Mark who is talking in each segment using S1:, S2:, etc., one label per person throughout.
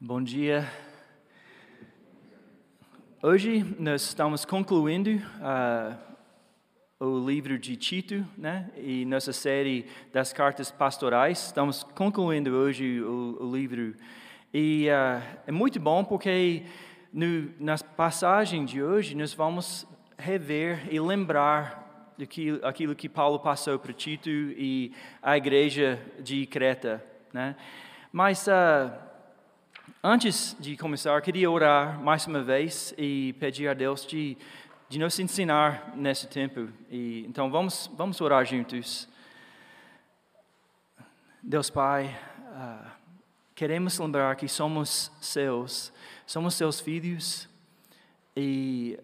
S1: Bom dia. Hoje nós estamos concluindo uh, o livro de Tito, né? E nossa série das cartas pastorais. Estamos concluindo hoje o, o livro. E uh, é muito bom porque no, na passagem de hoje nós vamos rever e lembrar daquilo, aquilo que Paulo passou para Tito e a igreja de Creta, né? Mas uh, Antes de começar, queria orar mais uma vez e pedir a Deus de, de nos ensinar nesse tempo. E, então vamos, vamos orar juntos. Deus Pai, uh, queremos lembrar que somos seus, somos seus filhos e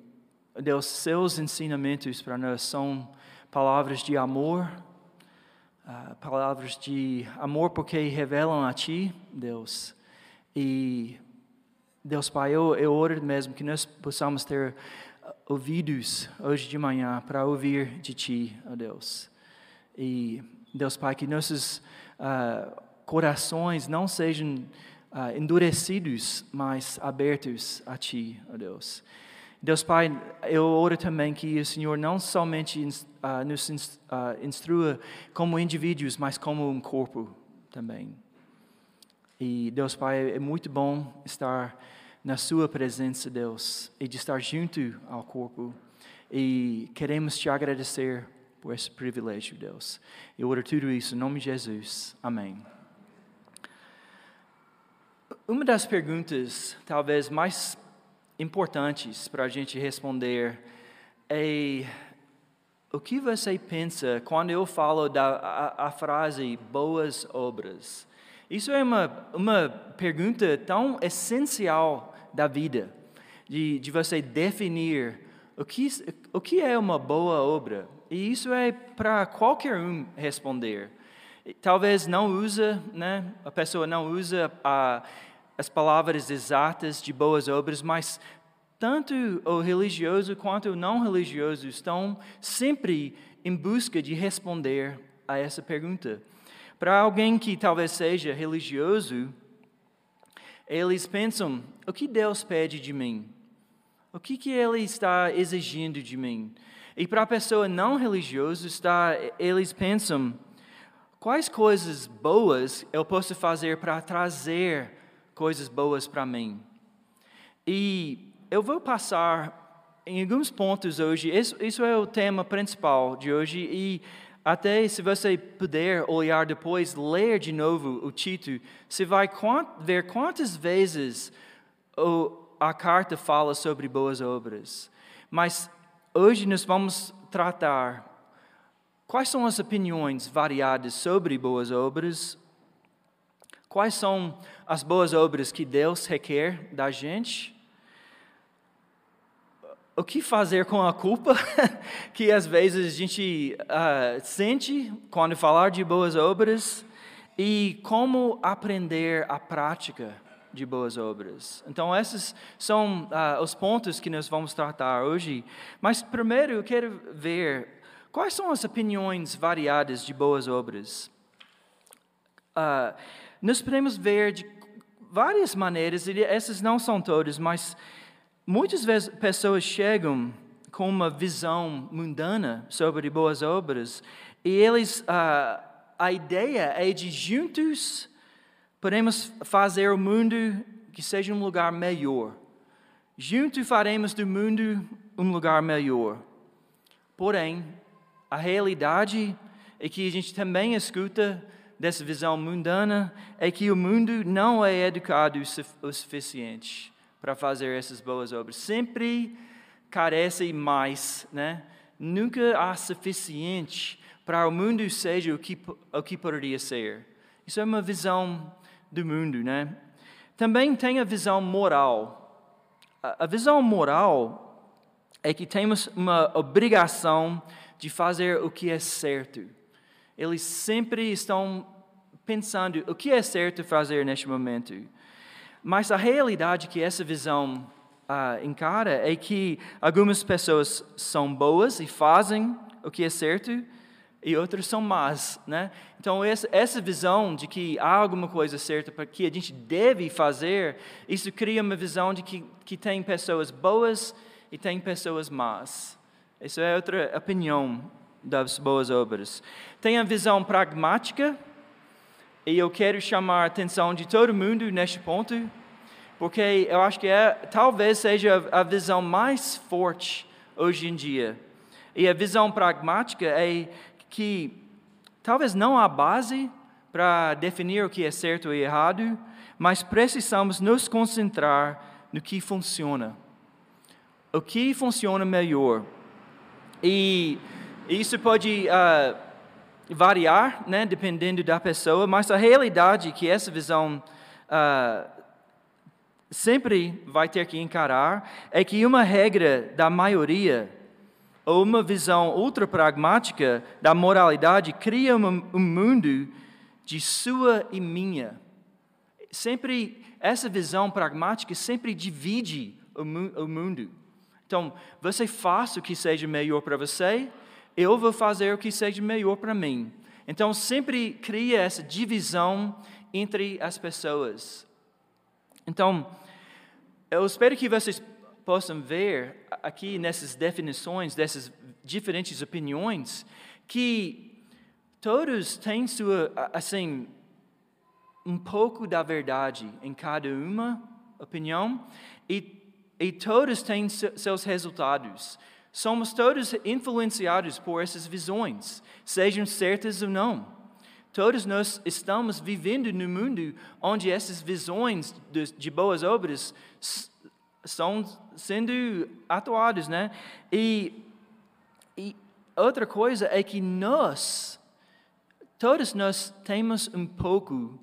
S1: Deus, seus ensinamentos para nós são palavras de amor, uh, palavras de amor porque revelam a Ti, Deus e, Deus Pai, eu, eu oro mesmo que nós possamos ter ouvidos hoje de manhã para ouvir de Ti, ó Deus. E, Deus Pai, que nossos uh, corações não sejam uh, endurecidos, mas abertos a Ti, ó Deus. Deus Pai, eu oro também que o Senhor não somente uh, nos instrua como indivíduos, mas como um corpo também. E Deus Pai, é muito bom estar na Sua presença, Deus, e de estar junto ao corpo. E queremos te agradecer por esse privilégio, Deus. Eu oro tudo isso em nome de Jesus. Amém. Uma das perguntas, talvez mais importantes para a gente responder é o que você pensa quando eu falo da a, a frase boas obras? Isso é uma, uma pergunta tão essencial da vida, de, de você definir o que, o que é uma boa obra. E isso é para qualquer um responder. Talvez não usa, né? a pessoa não usa a, as palavras exatas de boas obras, mas tanto o religioso quanto o não religioso estão sempre em busca de responder a essa pergunta. Para alguém que talvez seja religioso, eles pensam: o que Deus pede de mim? O que, que Ele está exigindo de mim? E para a pessoa não religiosa, está, eles pensam: quais coisas boas eu posso fazer para trazer coisas boas para mim? E eu vou passar em alguns pontos hoje, isso, isso é o tema principal de hoje, e até se você puder olhar depois, ler de novo o Tito, você vai ver quantas vezes a carta fala sobre boas obras. Mas hoje nós vamos tratar quais são as opiniões variadas sobre boas obras, quais são as boas obras que Deus requer da gente o que fazer com a culpa que às vezes a gente uh, sente quando falar de boas obras e como aprender a prática de boas obras. Então, esses são uh, os pontos que nós vamos tratar hoje. Mas primeiro eu quero ver quais são as opiniões variadas de boas obras. Uh, nós podemos ver de várias maneiras, e essas não são todas, mas Muitas vezes pessoas chegam com uma visão mundana sobre boas obras e eles a, a ideia é de juntos podemos fazer o mundo que seja um lugar melhor. Juntos faremos do mundo um lugar melhor. Porém, a realidade é que a gente também escuta dessa visão mundana é que o mundo não é educado o suficiente para fazer essas boas obras. Sempre carece mais, né? Nunca há suficiente para o mundo seja o que, o que poderia ser. Isso é uma visão do mundo, né? Também tem a visão moral. A, a visão moral é que temos uma obrigação de fazer o que é certo. Eles sempre estão pensando o que é certo fazer neste momento. Mas a realidade que essa visão uh, encara é que algumas pessoas são boas e fazem o que é certo, e outras são más, né? Então essa, visão de que há alguma coisa certa para que a gente deve fazer, isso cria uma visão de que, que tem pessoas boas e tem pessoas más. Essa é outra opinião das boas obras. Tem a visão pragmática, e eu quero chamar a atenção de todo mundo neste ponto, porque eu acho que é, talvez seja a visão mais forte hoje em dia. E a visão pragmática é que talvez não há base para definir o que é certo e errado, mas precisamos nos concentrar no que funciona. O que funciona melhor. E isso pode uh, variar, né, dependendo da pessoa, mas a realidade é que essa visão uh, sempre vai ter que encarar é que uma regra da maioria ou uma visão ultra pragmática da moralidade cria um, um mundo de sua e minha. Sempre essa visão pragmática sempre divide o, mu o mundo. Então, você faz o que seja melhor para você, eu vou fazer o que seja melhor para mim. Então, sempre cria essa divisão entre as pessoas. Então, eu espero que vocês possam ver aqui nessas definições, dessas diferentes opiniões, que todos têm sua, assim, um pouco da verdade em cada uma opinião e, e todos têm seus resultados. Somos todos influenciados por essas visões, sejam certas ou não. Todos nós estamos vivendo no mundo onde essas visões de, boas obras estão sendo atuados, né? E, e outra coisa é que nós, todos nós temos um pouco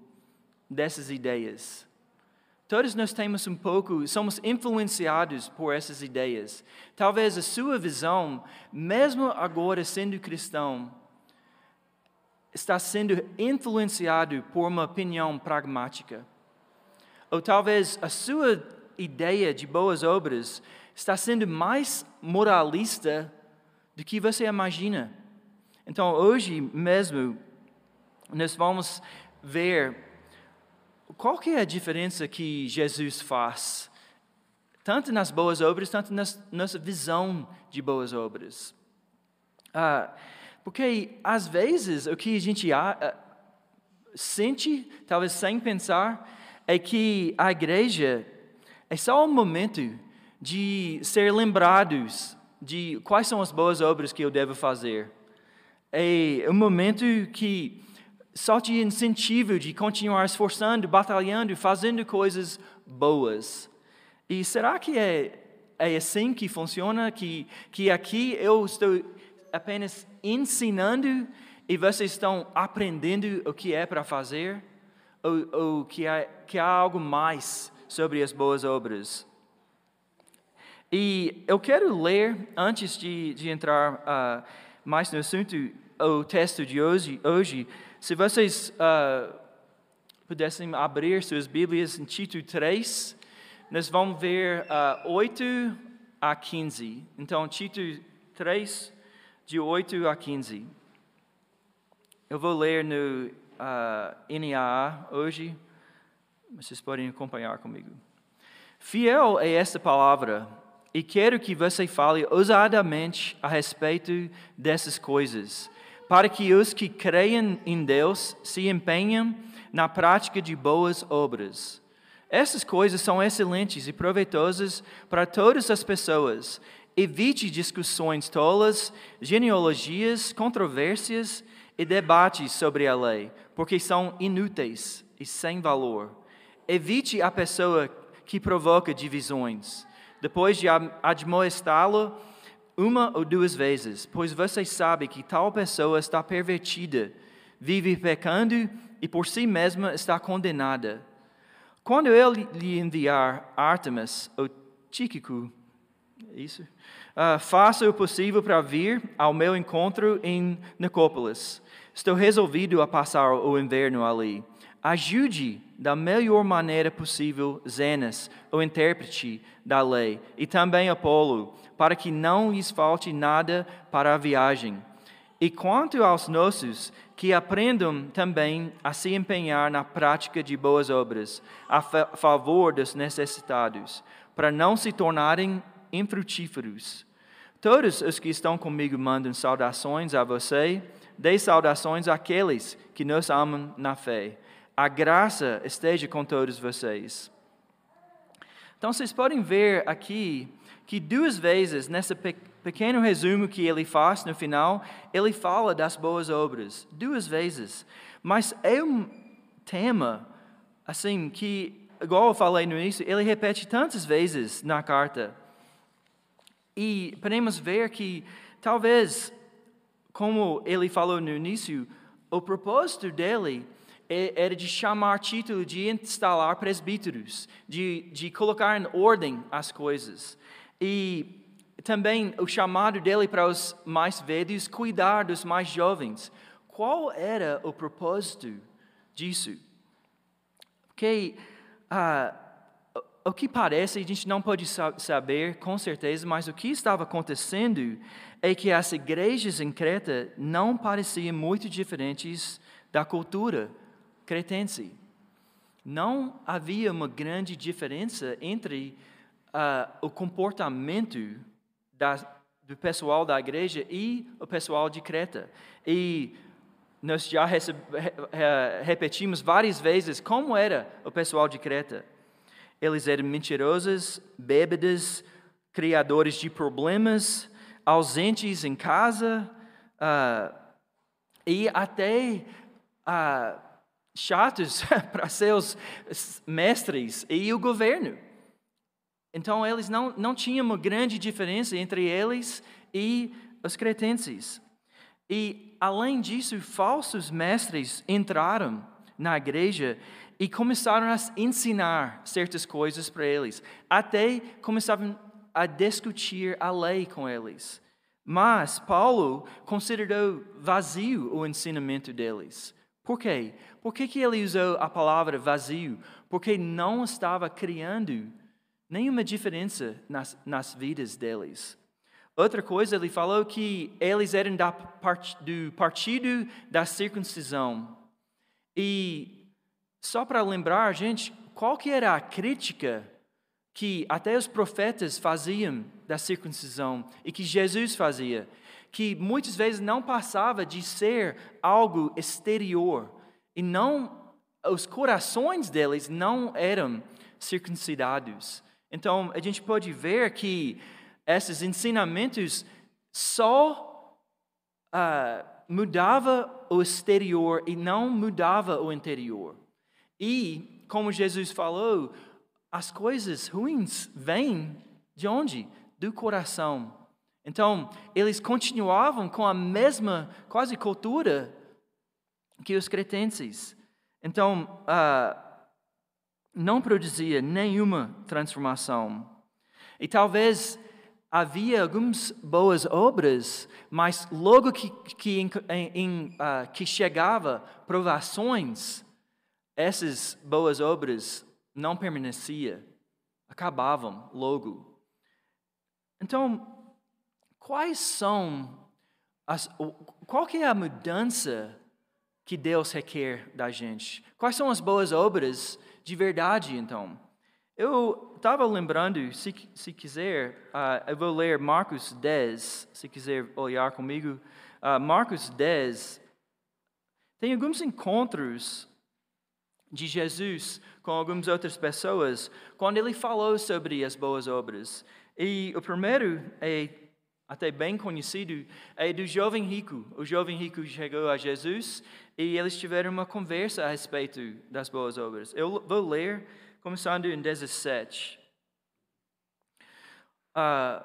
S1: dessas ideias. Todos nós temos um pouco, somos influenciados por essas ideias. Talvez a sua visão, mesmo agora sendo cristão, está sendo influenciado por uma opinião pragmática. Ou talvez a sua ideia de boas obras está sendo mais moralista do que você imagina. Então, hoje mesmo, nós vamos ver qual que é a diferença que Jesus faz, tanto nas boas obras, tanto na nossa visão de boas obras. Ah, porque, às vezes, o que a gente ah, sente, talvez sem pensar, é que a igreja é só um momento de ser lembrados de quais são as boas obras que eu devo fazer. É um momento que só te incentiva de continuar esforçando, batalhando, fazendo coisas boas. E será que é, é assim que funciona? Que, que aqui eu estou apenas ensinando e vocês estão aprendendo o que é para fazer? Ou, ou que, há, que há algo mais sobre as boas obras. E eu quero ler, antes de, de entrar uh, mais no assunto, o texto de hoje. hoje se vocês uh, pudessem abrir suas Bíblias em Tito 3, nós vamos ver uh, 8 a 15. Então, Tito 3, de 8 a 15. Eu vou ler no uh, NAA hoje. Vocês podem acompanhar comigo. Fiel é esta palavra, e quero que você fale ousadamente a respeito dessas coisas, para que os que creem em Deus se empenhem na prática de boas obras. Essas coisas são excelentes e proveitosas para todas as pessoas. Evite discussões tolas, genealogias, controvérsias e debates sobre a lei, porque são inúteis e sem valor. Evite a pessoa que provoca divisões, depois de admoestá-lo uma ou duas vezes, pois você sabe que tal pessoa está pervertida, vive pecando e por si mesma está condenada. Quando eu lhe enviar Artemis ou Tíquico, isso, uh, faça o possível para vir ao meu encontro em Nicópolis. Estou resolvido a passar o inverno ali. Ajude da melhor maneira possível Zenas, o intérprete da lei, e também Apolo, para que não lhes falte nada para a viagem. E quanto aos nossos, que aprendam também a se empenhar na prática de boas obras, a favor dos necessitados, para não se tornarem infrutíferos. Todos os que estão comigo mandam saudações a você, dê saudações àqueles que nos amam na fé. A graça esteja com todos vocês. Então, vocês podem ver aqui que duas vezes, nesse pequeno resumo que ele faz no final, ele fala das boas obras. Duas vezes. Mas é um tema, assim, que, igual eu falei no início, ele repete tantas vezes na carta. E podemos ver que, talvez, como ele falou no início, o propósito dele é, era de chamar título, de instalar presbíteros, de, de colocar em ordem as coisas. E também o chamado dele para os mais velhos, cuidar dos mais jovens. Qual era o propósito disso? Porque ah, o que parece, a gente não pode saber com certeza, mas o que estava acontecendo é que as igrejas em Creta não pareciam muito diferentes da cultura cretense. Não havia uma grande diferença entre uh, o comportamento da, do pessoal da igreja e o pessoal de Creta. E nós já recebe, repetimos várias vezes como era o pessoal de Creta. Eles eram mentirosos, bêbados, criadores de problemas, ausentes em casa uh, e até uh, chatos para seus mestres e o governo. Então, eles não, não tinham uma grande diferença entre eles e os cretenses. E, além disso, falsos mestres entraram na igreja e começaram a ensinar certas coisas para eles. Até começavam a discutir a lei com eles. Mas Paulo considerou vazio o ensinamento deles. Por quê? Por que, que ele usou a palavra vazio? Porque não estava criando nenhuma diferença nas, nas vidas deles. Outra coisa, ele falou que eles eram da, do partido da circuncisão. E só para lembrar, gente, qual que era a crítica que até os profetas faziam da circuncisão e que Jesus fazia? que muitas vezes não passava de ser algo exterior e não os corações deles não eram circuncidados. Então a gente pode ver que esses ensinamentos só uh, mudava o exterior e não mudava o interior. E como Jesus falou, as coisas ruins vêm de onde? Do coração. Então, eles continuavam com a mesma quase cultura que os cretenses. Então, uh, não produzia nenhuma transformação. E talvez havia algumas boas obras, mas logo que, que, em, em, uh, que chegava provações, essas boas obras não permaneciam, acabavam logo. Então, quais são as, qual que é a mudança que Deus requer da gente? Quais são as boas obras de verdade, então? Eu estava lembrando, se, se quiser, uh, eu vou ler Marcos 10, se quiser olhar comigo. Uh, Marcos 10, tem alguns encontros de Jesus com algumas outras pessoas, quando ele falou sobre as boas obras. E o primeiro é até bem conhecido, é do jovem rico. O jovem rico chegou a Jesus e eles tiveram uma conversa a respeito das boas obras. Eu vou ler, começando em 17. Uh,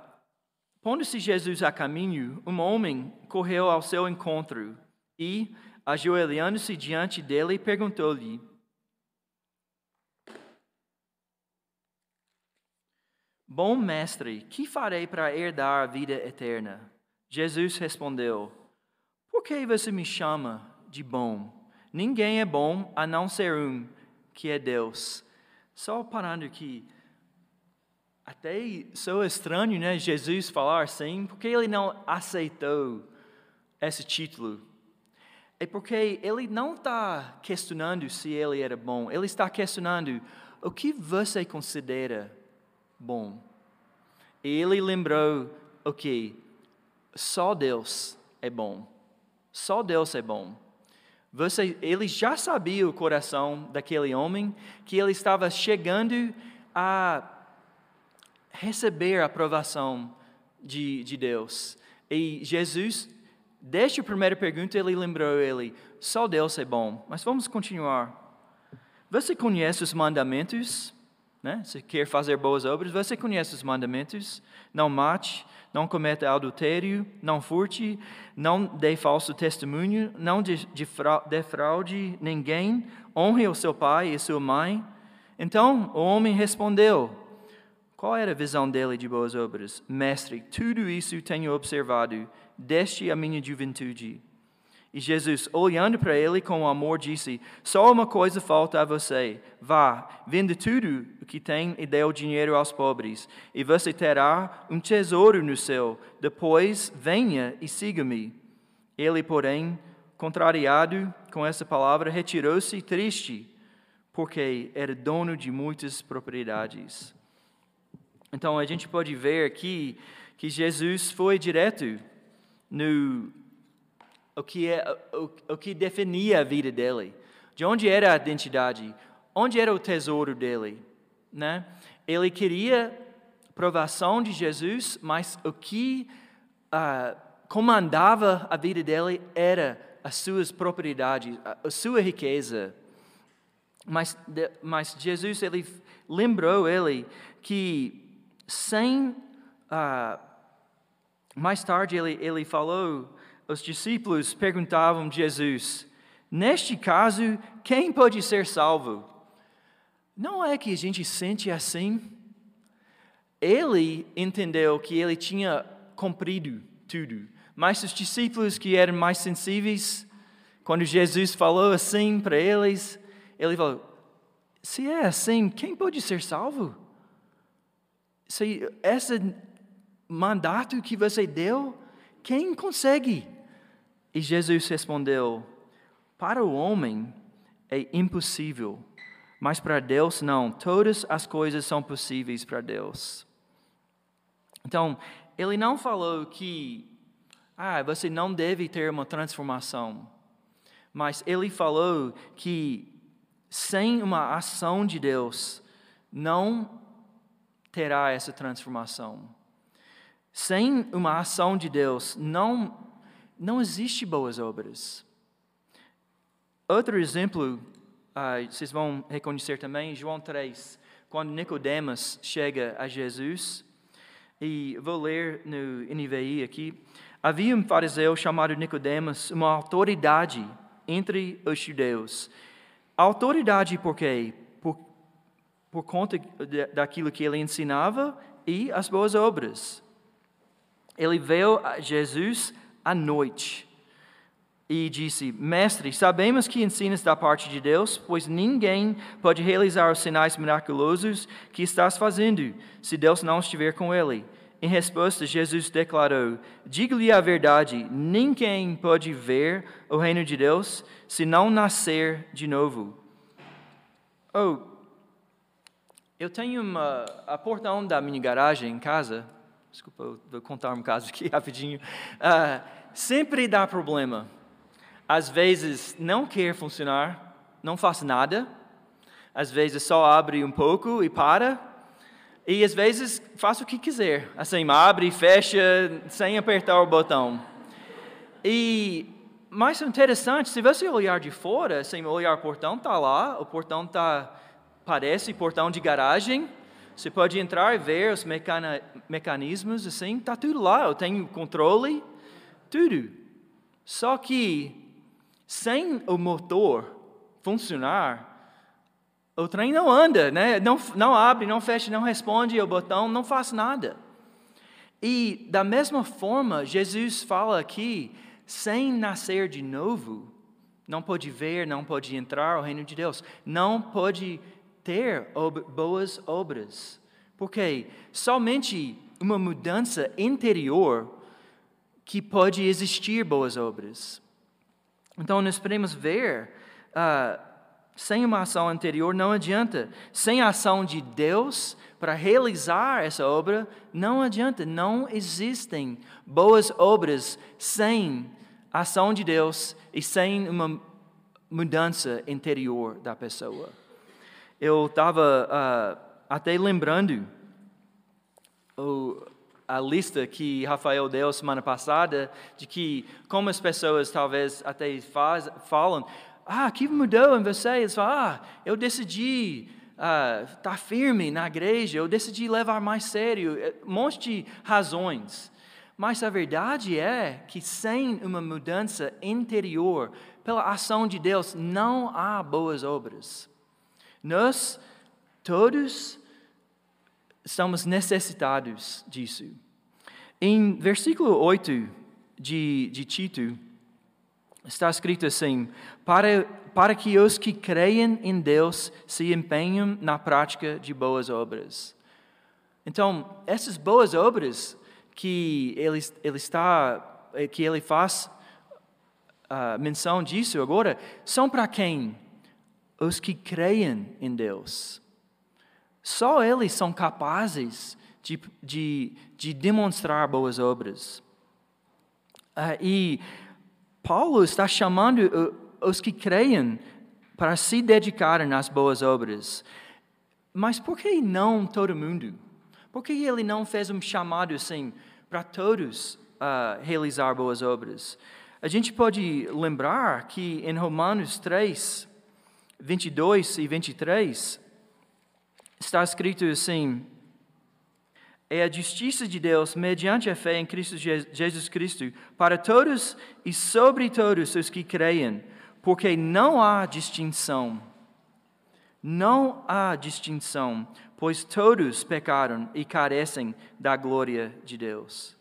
S1: Pondo-se Jesus a caminho, um homem correu ao seu encontro e, ajoelhando-se diante dele, perguntou-lhe: Bom mestre, que farei para herdar a vida eterna? Jesus respondeu: Por que você me chama de bom? Ninguém é bom a não ser um, que é Deus. Só parando aqui. Até sou estranho, né? Jesus falar assim, porque ele não aceitou esse título é porque ele não está questionando se ele era bom, ele está questionando o que você considera bom. Ele lembrou, ok, só Deus é bom, só Deus é bom. Você, ele já sabia o coração daquele homem, que ele estava chegando a receber a aprovação de, de Deus. E Jesus Desde a primeira pergunta, ele lembrou ele: só Deus é bom. Mas vamos continuar. Você conhece os mandamentos? Né? Se quer fazer boas obras, você conhece os mandamentos? Não mate, não cometa adultério, não furte, não dê falso testemunho, não defraude ninguém, honre o seu pai e sua mãe. Então o homem respondeu: Qual era a visão dele de boas obras? Mestre, tudo isso tenho observado desde a minha juventude. E Jesus, olhando para ele com amor, disse: Só uma coisa falta a você. Vá, venda tudo o que tem e dê o dinheiro aos pobres, e você terá um tesouro no céu. Depois, venha e siga-me. Ele, porém, contrariado com essa palavra, retirou-se triste, porque era dono de muitas propriedades. Então, a gente pode ver aqui que Jesus foi direto no o que, é, o, o que definia a vida dele. De onde era a identidade? Onde era o tesouro dele? Né? Ele queria provação de Jesus, mas o que uh, comandava a vida dele era as suas propriedades, a, sua riqueza. Mas, mas Jesus ele lembrou ele que sem uh, mais tarde ele, ele falou, os discípulos perguntavam a Jesus: Neste caso, quem pode ser salvo? Não é que a gente sente assim? Ele entendeu que ele tinha cumprido tudo, mas os discípulos que eram mais sensíveis, quando Jesus falou assim para eles, ele falou: Se é assim, quem pode ser salvo? Se essa mandato que você deu, quem consegue? E Jesus respondeu: Para o homem é impossível, mas para Deus não. Todas as coisas são possíveis para Deus. Então, ele não falou que ah, você não deve ter uma transformação, mas ele falou que sem uma ação de Deus não terá essa transformação. Sem uma ação de Deus, não, não existe boas obras. Outro exemplo, ah, vocês vão reconhecer também, João 3, quando Nicodemus chega a Jesus, e vou ler no NVI aqui, havia um fariseu chamado Nicodemus, uma autoridade entre os judeus. autoridade por quê? Por, por conta daquilo que ele ensinava e as boas obras ele veio a Jesus à noite e disse: Mestre, sabemos que ensinas da parte de Deus, pois ninguém pode realizar os sinais miraculosos que estás fazendo, se Deus não estiver com ele. Em resposta, Jesus declarou: Diga-lhe a verdade, ninguém pode ver o reino de Deus se não nascer de novo. Oh, eu tenho uma, a portão da minha garagem em casa Desculpa, vou contar um caso aqui rapidinho. Uh, sempre dá problema. Às vezes não quer funcionar, não faz nada. Às vezes só abre um pouco e para. E às vezes faz o que quiser. Assim, abre e fecha sem apertar o botão. E mais interessante, se você olhar de fora, sem olhar o portão, está lá, o portão tá, parece portão de garagem, você pode entrar e ver os mecanismos, assim, está tudo lá. Eu tenho controle, tudo. Só que, sem o motor funcionar, o trem não anda, né? não, não abre, não fecha, não responde o botão, não faz nada. E, da mesma forma, Jesus fala aqui, sem nascer de novo, não pode ver, não pode entrar ao reino de Deus, não pode ter boas obras. Porque somente uma mudança interior que pode existir boas obras. Então, nós podemos ver, uh, sem uma ação anterior não adianta. Sem a ação de Deus para realizar essa obra, não adianta. Não existem boas obras sem a ação de Deus e sem uma mudança interior da pessoa. Eu estava uh, até lembrando o, a lista que Rafael deu semana passada, de que como as pessoas talvez até faz, falam, ah, que mudou em você? Eles falam, ah, eu decidi estar uh, tá firme na igreja, eu decidi levar mais sério, é, um monte de razões. Mas a verdade é que sem uma mudança interior, pela ação de Deus, não há boas obras. Nós todos estamos necessitados disso. Em versículo 8 de, de Tito, está escrito assim: para, para que os que creem em Deus se empenhem na prática de boas obras. Então, essas boas obras que ele, ele está, que ele faz uh, menção disso agora, são para quem? Os que creem em Deus. Só eles são capazes de, de, de demonstrar boas obras. Uh, e Paulo está chamando os que creem para se dedicarem às boas obras. Mas por que não todo mundo? Por que ele não fez um chamado assim para todos uh, realizar boas obras? A gente pode lembrar que em Romanos 3, 22 e 23, está escrito assim: é a justiça de Deus mediante a fé em Cristo Jesus Cristo para todos e sobre todos os que creem, porque não há distinção. Não há distinção, pois todos pecaram e carecem da glória de Deus.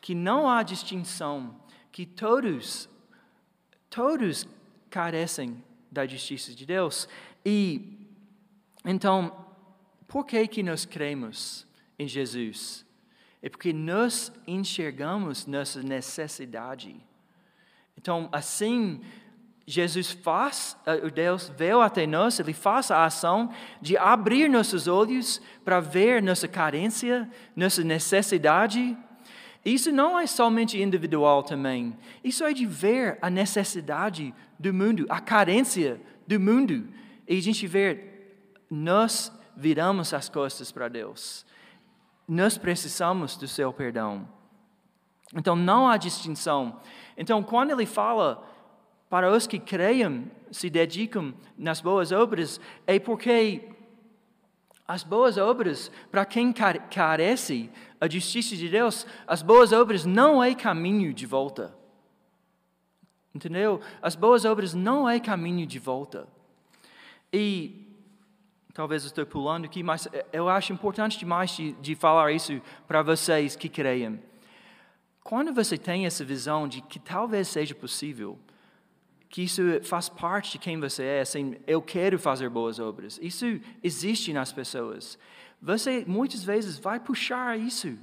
S1: Que não há distinção, que todos, todos carecem da justiça de Deus. E então, por que que nós cremos em Jesus? É porque nós enxergamos nossa necessidade. Então, assim, Jesus faz, eh, o Deus veio até nós, Ele faz a ação de abrir nossos olhos para ver nossa carência, nossa necessidade. Isso não é somente individual também. Isso é de ver a necessidade do mundo, a carência do mundo. E a gente ver, nós viramos as costas para Deus. Nós precisamos do seu perdão. Então não há distinção. Então quando ele fala para os que creiam, se dedicam nas boas obras, é porque as boas obras, para quem carece a justiça de Deus, as boas obras não é caminho de volta. Entendeu? As boas obras não é caminho de volta. E talvez estou pulando aqui, mas eu acho importante demais de, de falar isso para vocês que creem. Quando você tem essa visão de que talvez seja possível, que isso faz parte de quem você é, assim, eu quero fazer boas obras, isso existe nas pessoas. Você muitas vezes vai puxar isso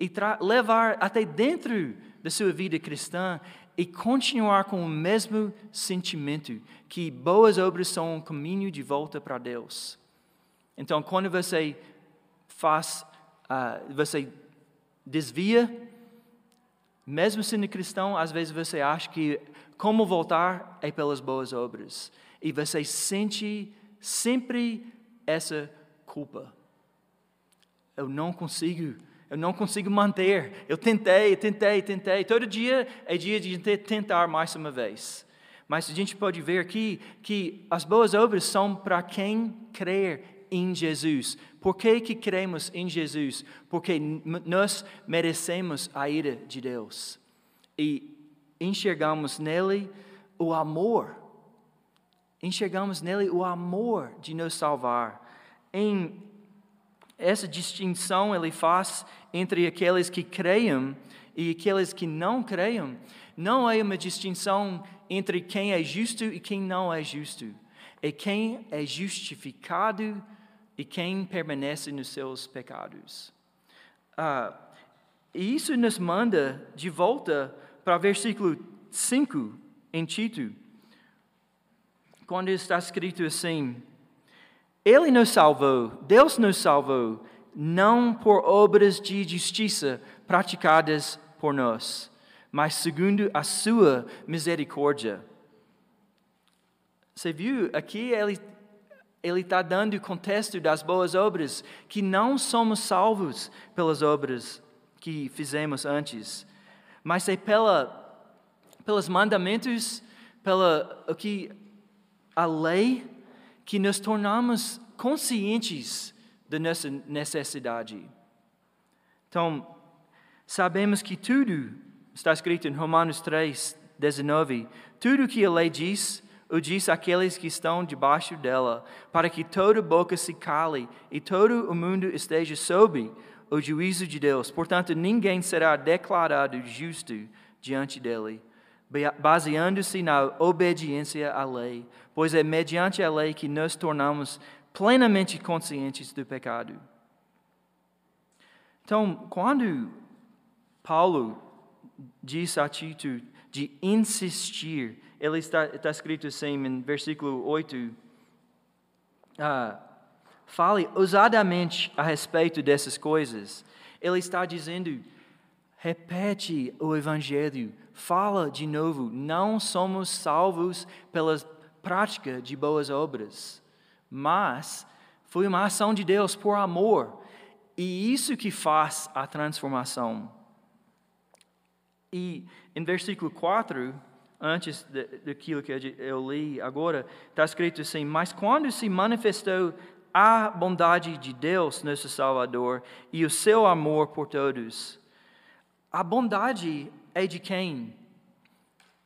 S1: e levar até dentro da sua vida cristã e continuar com o mesmo sentimento que boas obras são um caminho de volta para Deus. Então, quando você faz, uh, você desvia, mesmo sendo cristão, às vezes você acha que como voltar é pelas boas obras. E você sente sempre essa culpa. Eu não consigo, eu não consigo manter. Eu tentei, tentei, tentei. Todo dia é dia de tentar mais uma vez. Mas a gente pode ver aqui que as boas obras são para quem crer em Jesus. Por que, que cremos em Jesus? Porque nós merecemos a ira de Deus. E enxergamos nele o amor. Enxergamos nele o amor de nos salvar. Em essa distinção ele faz entre aqueles que creiam e aqueles que não creiam. Não é uma distinção entre quem é justo e quem não é justo. É quem é justificado e quem permanece nos seus pecados. Ah, E isso nos manda de volta para o versículo 5 em Tito, quando está escrito assim: Ele nos salvou, Deus nos salvou, não por obras de justiça praticadas por nós, mas segundo a sua misericórdia. Você viu aqui ele ele está dando o contexto das boas obras, que não somos salvos pelas obras que fizemos antes, mas é pela pelos mandamentos, pela o que a lei que nos tornamos conscientes da nossa necessidade. Então, sabemos que tudo está escrito em Romanos 3, 19, tudo que a lei diz, o diz àqueles que estão debaixo dela, para que toda boca se cale e todo o mundo esteja sob o juízo de Deus. Portanto, ninguém será declarado justo diante dele, baseando-se na obediência à lei, pois é mediante a lei que nos tornamos plenamente conscientes do pecado. Então, quando Paulo diz a Tito de insistir, ele está, está escrito assim em versículo 8, ah, fale ousadamente a respeito dessas coisas. Ele está dizendo, repete o Evangelho, fala de novo, não somos salvos pela prática de boas obras, mas foi uma ação de Deus por amor, e isso que faz a transformação. E em versículo 4, antes daquilo que eu li agora, está escrito assim: Mas quando se manifestou a bondade de Deus, nosso Salvador, e o seu amor por todos, a bondade é de quem?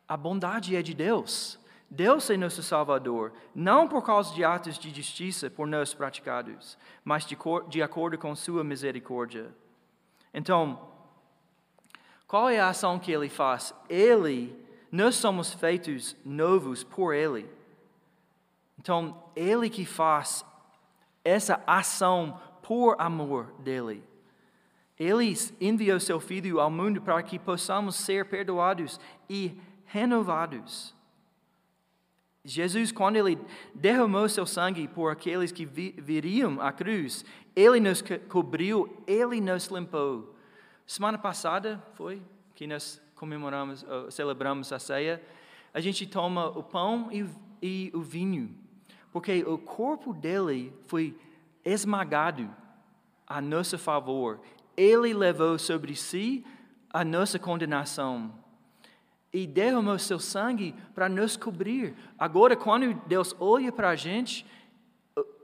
S1: A bondade é de Deus. Deus é nosso Salvador, não por causa de atos de justiça por nós praticados, mas de, de acordo com Sua misericórdia. Então, qual é a ação que Ele faz? Ele, nós somos feitos novos por Ele. Então, Ele que faz essa ação por amor dele. Ele enviou seu Filho ao mundo para que possamos ser perdoados e renovados. Jesus, quando ele derramou seu sangue por aqueles que viriam à cruz, ele nos cobriu, ele nos limpou. Semana passada foi que nós comemoramos, celebramos a ceia. A gente toma o pão e, e o vinho, porque o corpo dele foi esmagado a nosso favor. Ele levou sobre si a nossa condenação e derramou seu sangue para nos cobrir. Agora, quando Deus olha para a gente,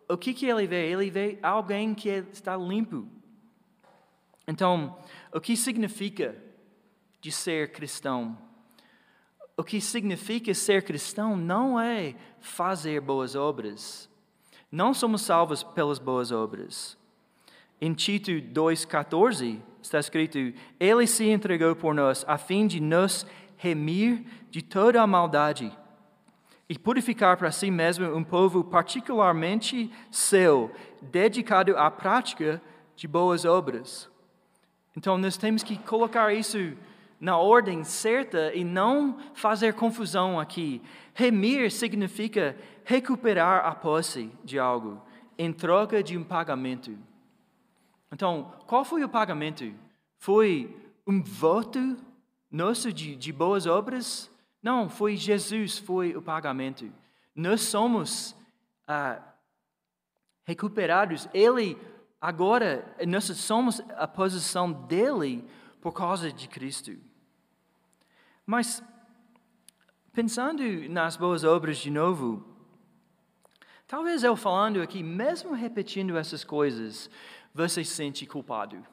S1: o que, que ele vê? Ele vê alguém que está limpo. Então, o que significa de ser cristão? O que significa ser cristão não é fazer boas obras. Não somos salvos pelas boas obras. Em Tito 2,14 está escrito: Ele se entregou por nós a fim de nos remir de toda a maldade e purificar para si mesmo um povo particularmente seu, dedicado à prática de boas obras. Então, nós temos que colocar isso na ordem certa e não fazer confusão aqui. Remir significa recuperar a posse de algo em troca de um pagamento. Então, qual foi o pagamento? Foi um voto nosso de, de boas obras? Não, foi Jesus, foi o pagamento. Nós somos ah, recuperados. Ele, agora, nós somos a posição dele por causa de Cristo. Mas, pensando nas boas obras de novo, talvez eu falando aqui, mesmo repetindo essas coisas, você se sente culpado.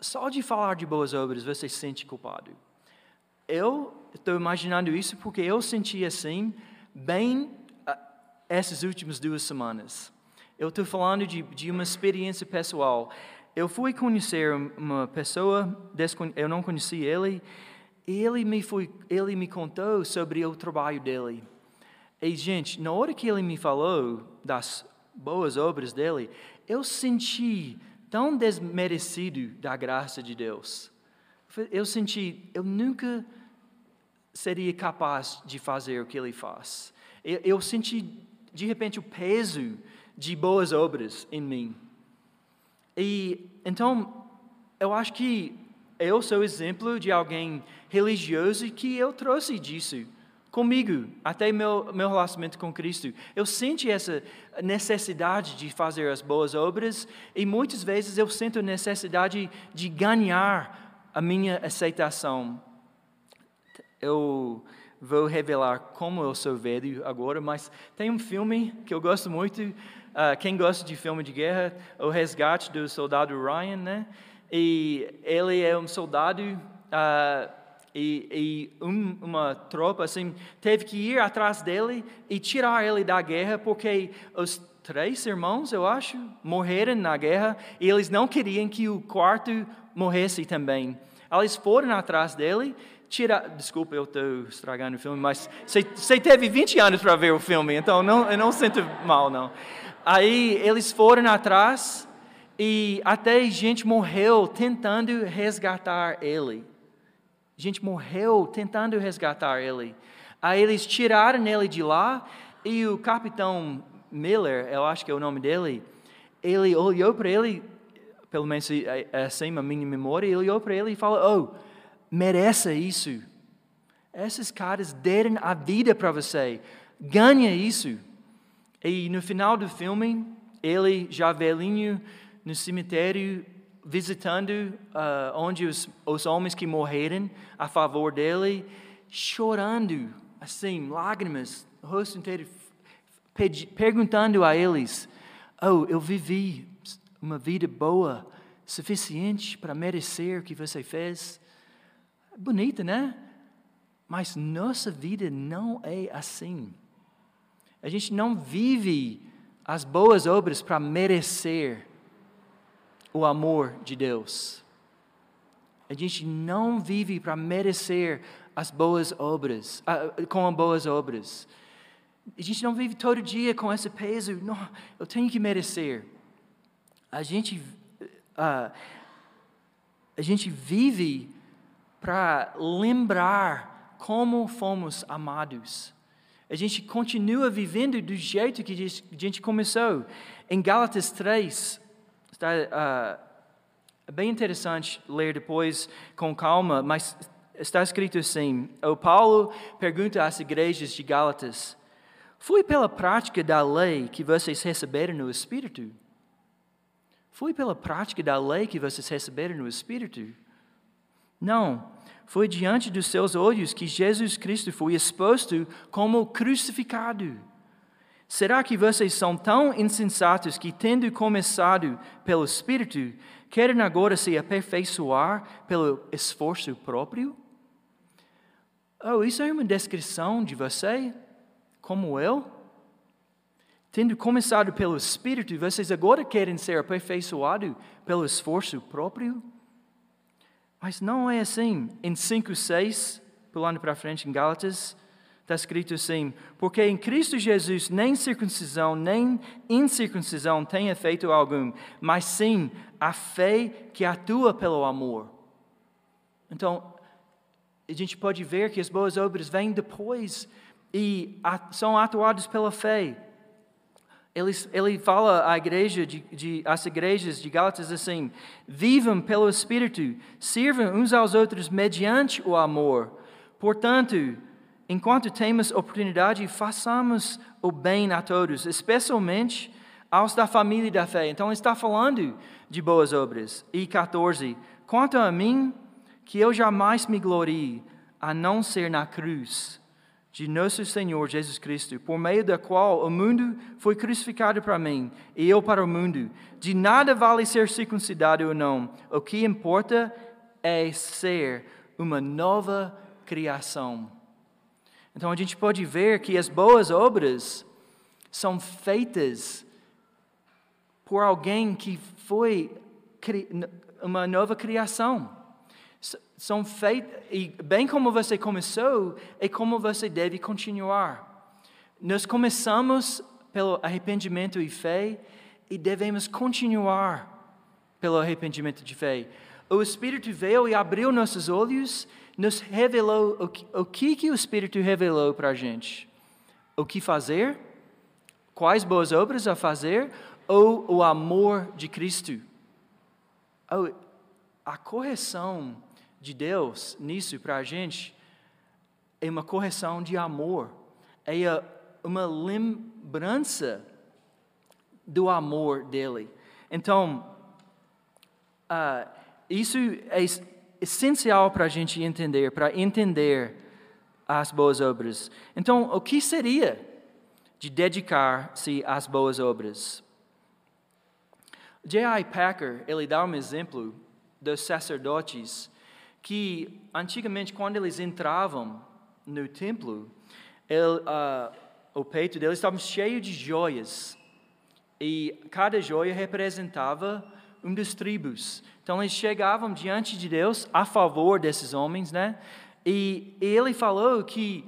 S1: Só de falar de boas obras você se sente culpado. Eu estou imaginando isso porque eu senti assim bem uh, essas últimas duas semanas. Eu estou falando de, de uma experiência pessoal. Eu fui conhecer uma pessoa, eu não conheci ele, e ele me, foi, ele me contou sobre o trabalho dele. E, gente, na hora que ele me falou das boas obras dele, eu senti tão desmerecido da graça de Deus. Eu senti, eu nunca seria capaz de fazer o que ele faz. Eu, eu senti, de repente, o peso de boas obras em mim. E então, eu acho que eu sou exemplo de alguém religioso que eu trouxe disso comigo, até meu, meu relacionamento com Cristo. Eu sinto essa necessidade de fazer as boas obras e muitas vezes eu sinto necessidade de ganhar a minha aceitação. Eu vou revelar como eu sou velho agora, mas tem um filme que eu gosto muito. Uh, quem gosta de filme de guerra, O Resgate do Soldado Ryan, né? E ele é um soldado. Uh, e, e um, uma tropa assim teve que ir atrás dele e tirar ele da guerra porque os três irmãos, eu acho, morreram na guerra e eles não queriam que o quarto morresse também. Eles foram atrás dele, tirar. Desculpa, eu estou estragando o filme, mas você teve 20 anos para ver o filme, então não, eu não sinto mal, não. Aí eles foram atrás e até gente morreu tentando resgatar ele. Gente morreu tentando resgatar ele. Aí eles tiraram ele de lá e o capitão Miller, eu acho que é o nome dele, ele olhou para ele, pelo menos é, é assim a minha memória, ele olhou para ele e falou: Oh, merece isso. Esses caras deram a vida para você, ganha isso. E no final do filme, ele já velhinho no cemitério, visitando uh, onde os, os homens que morreram a favor dele, chorando, assim, lágrimas, o rosto inteiro, perguntando a eles: Oh, eu vivi uma vida boa, suficiente para merecer o que você fez. Bonita, né? Mas nossa vida não é assim. A gente não vive as boas obras para merecer o amor de Deus. A gente não vive para merecer as boas obras, com as boas obras. A gente não vive todo dia com esse peso, não, eu tenho que merecer. A gente, uh, a gente vive para lembrar como fomos amados. A gente continua vivendo do jeito que a gente começou. Em Gálatas 3, Está uh, bem interessante ler depois com calma, mas está escrito assim: o Paulo pergunta às igrejas de Gálatas: Foi pela prática da lei que vocês receberam no Espírito? Foi pela prática da lei que vocês receberam no Espírito? Não, foi diante dos seus olhos que Jesus Cristo foi exposto como crucificado. Será que vocês são tão insensatos que, tendo começado pelo Espírito, querem agora se aperfeiçoar pelo esforço próprio? Oh, isso é uma descrição de você, como eu? Tendo começado pelo Espírito, vocês agora querem ser aperfeiçoados pelo esforço próprio? Mas não é assim. Em 5, 6, pulando para frente em Gálatas, Está escrito assim: porque em Cristo Jesus nem circuncisão nem incircuncisão tem efeito algum, mas sim a fé que atua pelo amor. Então, a gente pode ver que as boas obras vêm depois e são atuadas pela fé. Ele, ele fala à igreja de, de, às igrejas de Gálatas assim: vivam pelo Espírito, sirvam uns aos outros mediante o amor. Portanto, enquanto temos oportunidade, façamos o bem a todos, especialmente aos da família da fé. Então, ele está falando de boas obras. E 14. Quanto a mim, que eu jamais me glorie, a não ser na cruz de nosso Senhor Jesus Cristo, por meio da qual o mundo foi crucificado para mim e eu para o mundo. De nada vale ser circuncidado ou não. O que importa é ser uma nova criação. Então a gente pode ver que as boas obras são feitas por alguém que foi uma nova criação. São feitas, e bem como você começou, é como você deve continuar. Nós começamos pelo arrependimento e fé e devemos continuar pelo arrependimento de fé. O Espírito veio e abriu nossos olhos, nos revelou o que o, que, que o Espírito revelou para a gente. O que fazer, quais boas obras a fazer, ou o amor de Cristo. A correção de Deus nisso para a gente é uma correção de amor, é uma lembrança do amor dele. Então, uh, isso é essencial para a gente entender, para entender as boas obras. Então, o que seria de dedicar-se às boas obras? J.I. Packer, ele dá um exemplo dos sacerdotes que, antigamente, quando eles entravam no templo, ele, uh, o peito deles estava cheio de joias. E cada joia representava um dos tribos. Então eles chegavam diante de Deus a favor desses homens, né? E ele falou que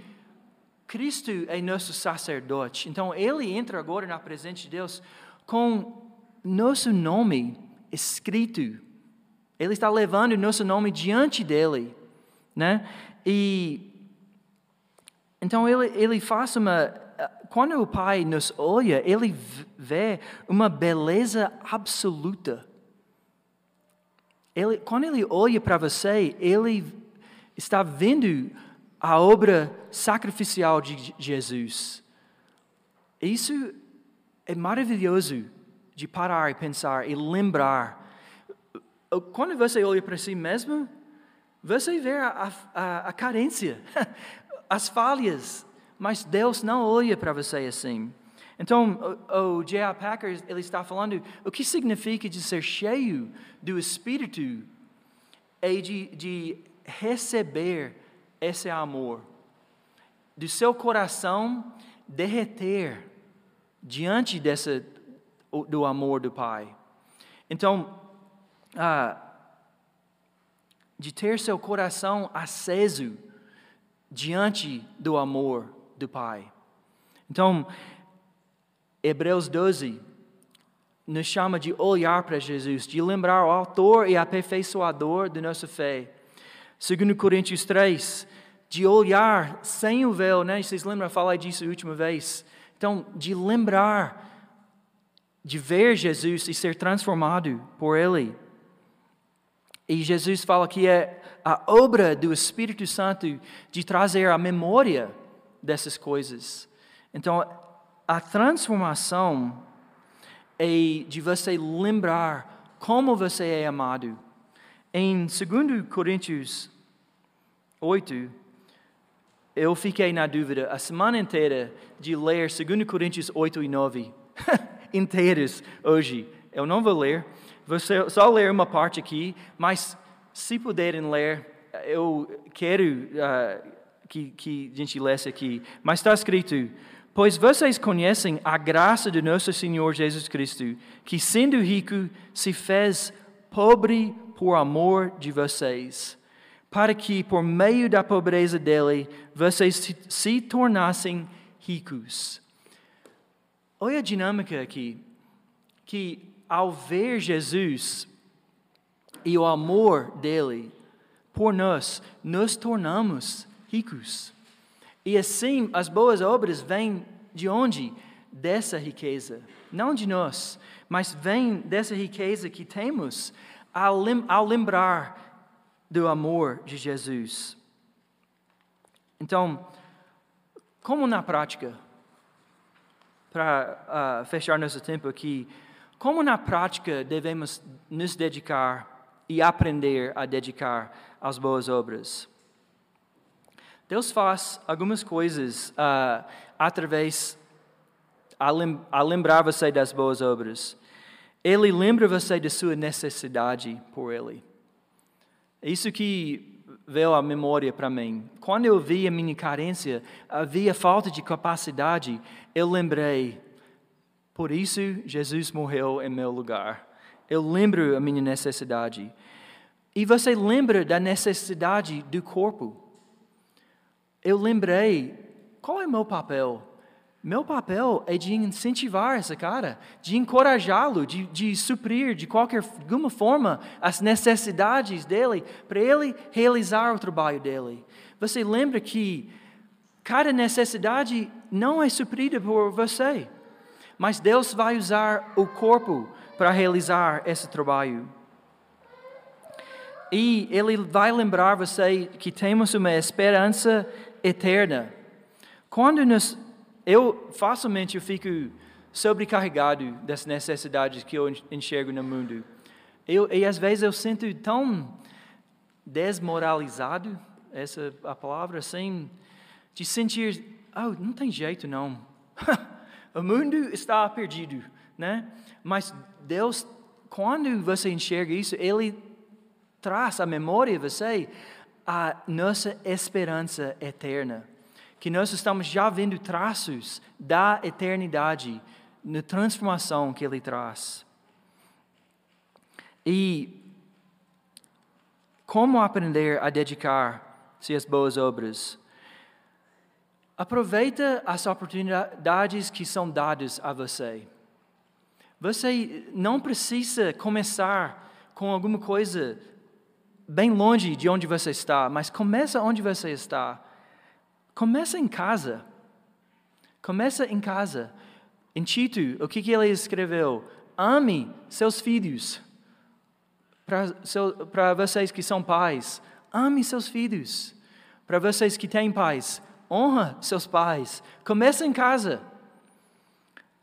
S1: Cristo é nosso sacerdote. Então ele entra agora na presença de Deus com nosso nome escrito. Ele está levando nosso nome diante dele, né? E então ele ele faz uma quando o Pai nos olha, ele vê uma beleza absoluta. Ele, quando ele olha para você, ele está vendo a obra sacrificial de Jesus. Isso é maravilhoso de parar e pensar e lembrar. Quando você olha para si mesmo, você vê a, a, a carência, as falhas, mas Deus não olha para você assim. Então, o, o J.A. Packer ele está falando o que significa de ser cheio do Espírito é de, de receber esse amor, do seu coração derreter diante dessa, do amor do Pai. Então, de ter seu coração aceso diante do amor do Pai. Então, Hebreus 12 nos chama de olhar para Jesus, de lembrar o autor e aperfeiçoador da nossa fé. Segundo Coríntios 3, de olhar sem o véu, né? Vocês lembram, falar disso a última vez. Então, de lembrar, de ver Jesus e ser transformado por Ele. E Jesus fala que é a obra do Espírito Santo de trazer a memória dessas coisas. Então, a transformação é de você lembrar como você é amado. Em 2 Coríntios 8, eu fiquei na dúvida a semana inteira de ler 2 Coríntios 8 e 9 inteiros hoje. Eu não vou ler, vou só ler uma parte aqui, mas se puderem ler, eu quero uh, que, que a gente lesse aqui. Mas está escrito: Pois vocês conhecem a graça de nosso Senhor Jesus Cristo, que sendo rico se fez pobre por amor de vocês, para que por meio da pobreza dele vocês se, se tornassem ricos. Olha a dinâmica aqui, que ao ver Jesus e o amor dele por nós, nos tornamos ricos. E assim, as boas obras vêm de onde? Dessa riqueza. Não de nós, mas vêm dessa riqueza que temos ao lembrar do amor de Jesus. Então, como na prática, para uh, fechar nosso tempo aqui, como na prática devemos nos dedicar e aprender a dedicar às boas obras? Deus faz algumas coisas uh, através a, lem a lembrar você das boas obras. Ele lembra você da sua necessidade por Ele. Isso que veio à memória para mim. Quando eu vi a minha carência, havia falta de capacidade, eu lembrei, por isso Jesus morreu em meu lugar. Eu lembro a minha necessidade. E você lembra da necessidade do corpo eu lembrei qual é meu papel Meu papel é de incentivar esse cara, de encorajá-lo, de, de suprir de qualquer alguma forma as necessidades dele, para ele realizar o trabalho dele. Você lembra que cada necessidade não é suprida por você, mas Deus vai usar o corpo para realizar esse trabalho. E Ele vai lembrar você que temos uma esperança eterna. Quando nos, eu facilmente eu fico sobrecarregado das necessidades que eu enxergo no mundo. Eu, e às vezes eu sinto tão desmoralizado, essa a palavra, assim, de sentir, oh, não tem jeito não. o mundo está perdido, né? Mas Deus, quando você enxerga isso, Ele traz à memória você a nossa esperança eterna. Que nós estamos já vendo traços da eternidade na transformação que Ele traz. E como aprender a dedicar-se às boas obras? Aproveita as oportunidades que são dadas a você. Você não precisa começar com alguma coisa bem longe de onde você está, mas começa onde você está. Começa em casa. Começa em casa. Em Tito, o que, que ele escreveu? Ame seus filhos. Para vocês que são pais, ame seus filhos. Para vocês que têm pais, honra seus pais. Começa em casa.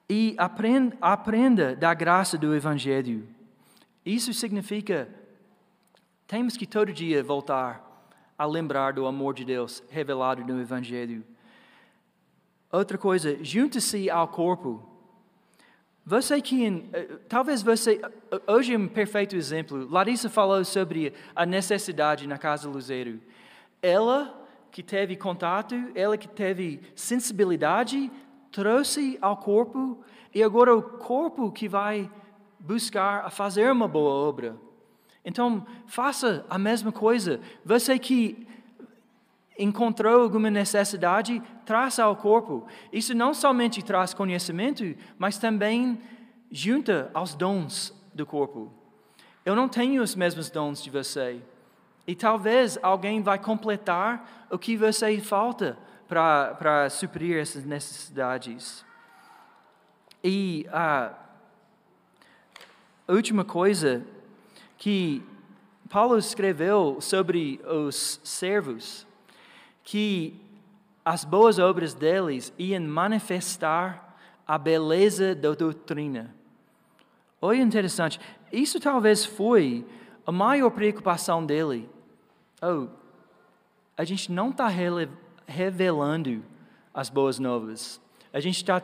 S1: E aprenda, aprenda da graça do Evangelho. Isso significa temos que todo dia voltar a lembrar do amor de Deus revelado no Evangelho. Outra coisa, junte-se ao corpo. Você que, eh, talvez você, eh, hoje é um perfeito exemplo. Larissa falou sobre a necessidade na casa Luzeiro. Ela que teve contato, ela que teve sensibilidade, trouxe ao corpo e agora o corpo que vai buscar a fazer uma boa obra. Então, faça a mesma coisa. Você que encontrou alguma necessidade, traz ao corpo. Isso não somente traz conhecimento, mas também junta aos dons do corpo. Eu não tenho os mesmos dons de você. E talvez alguém vai completar o que você falta para suprir essas necessidades. E a última coisa que Paulo escreveu sobre os servos, que as boas obras deles iam manifestar a beleza da doutrina. Olha interessante, isso talvez foi a maior preocupação dele. Oh, a gente não está revelando as boas novas. A gente está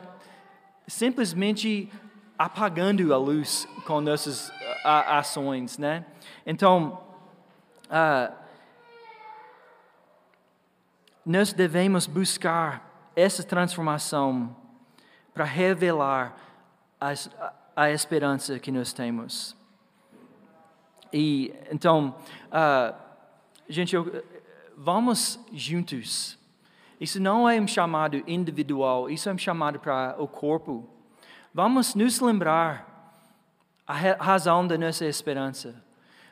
S1: simplesmente apagando a luz com nossas ações, né? Então, uh, nós devemos buscar essa transformação para revelar as, a, a, esperança que nós temos. E então, uh, gente, eu, vamos juntos. Isso não é um chamado individual, isso é um chamado para o corpo. Vamos nos lembrar a razão da nossa esperança.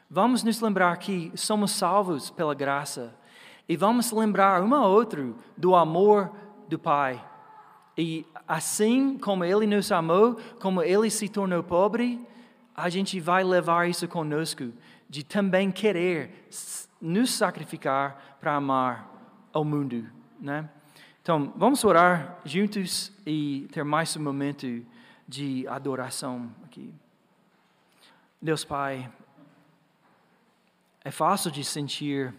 S1: Vamos nos lembrar que somos salvos pela graça e vamos lembrar um ao outro do amor do Pai. E assim como Ele nos amou, como Ele se tornou pobre, a gente vai levar isso conosco, de também querer nos sacrificar para amar ao mundo, né? Então, vamos orar juntos e ter mais um momento de adoração aqui. Deus Pai, é fácil de sentir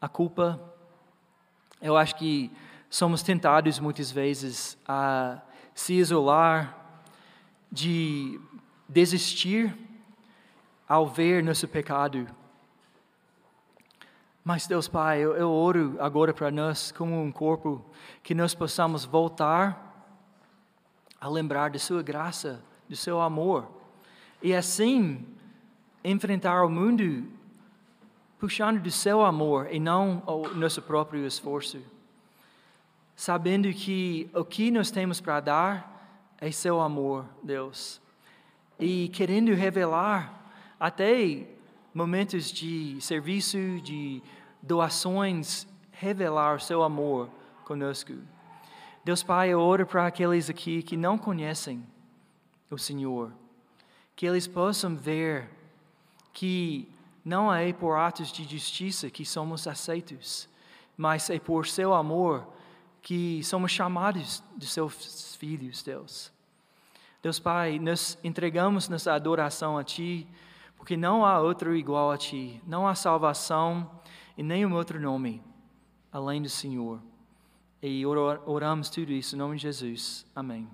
S1: a culpa. Eu acho que somos tentados muitas vezes a se isolar, de desistir ao ver nosso pecado. Mas, Deus Pai, eu, eu oro agora para nós, como um corpo, que nós possamos voltar a lembrar de Sua graça, do Seu amor e assim enfrentar o mundo puxando do seu amor e não o nosso próprio esforço. sabendo que o que nós temos para dar é seu amor, Deus, e querendo revelar até momentos de serviço, de doações, revelar seu amor conosco. Deus Pai, eu oro para aqueles aqui que não conhecem o Senhor, que eles possam ver que não é por atos de justiça que somos aceitos, mas é por seu amor que somos chamados de seus filhos, Deus. Deus Pai, nós entregamos nossa adoração a Ti, porque não há outro igual a Ti, não há salvação em nenhum outro nome além do Senhor. E oramos tudo isso em nome de Jesus. Amém.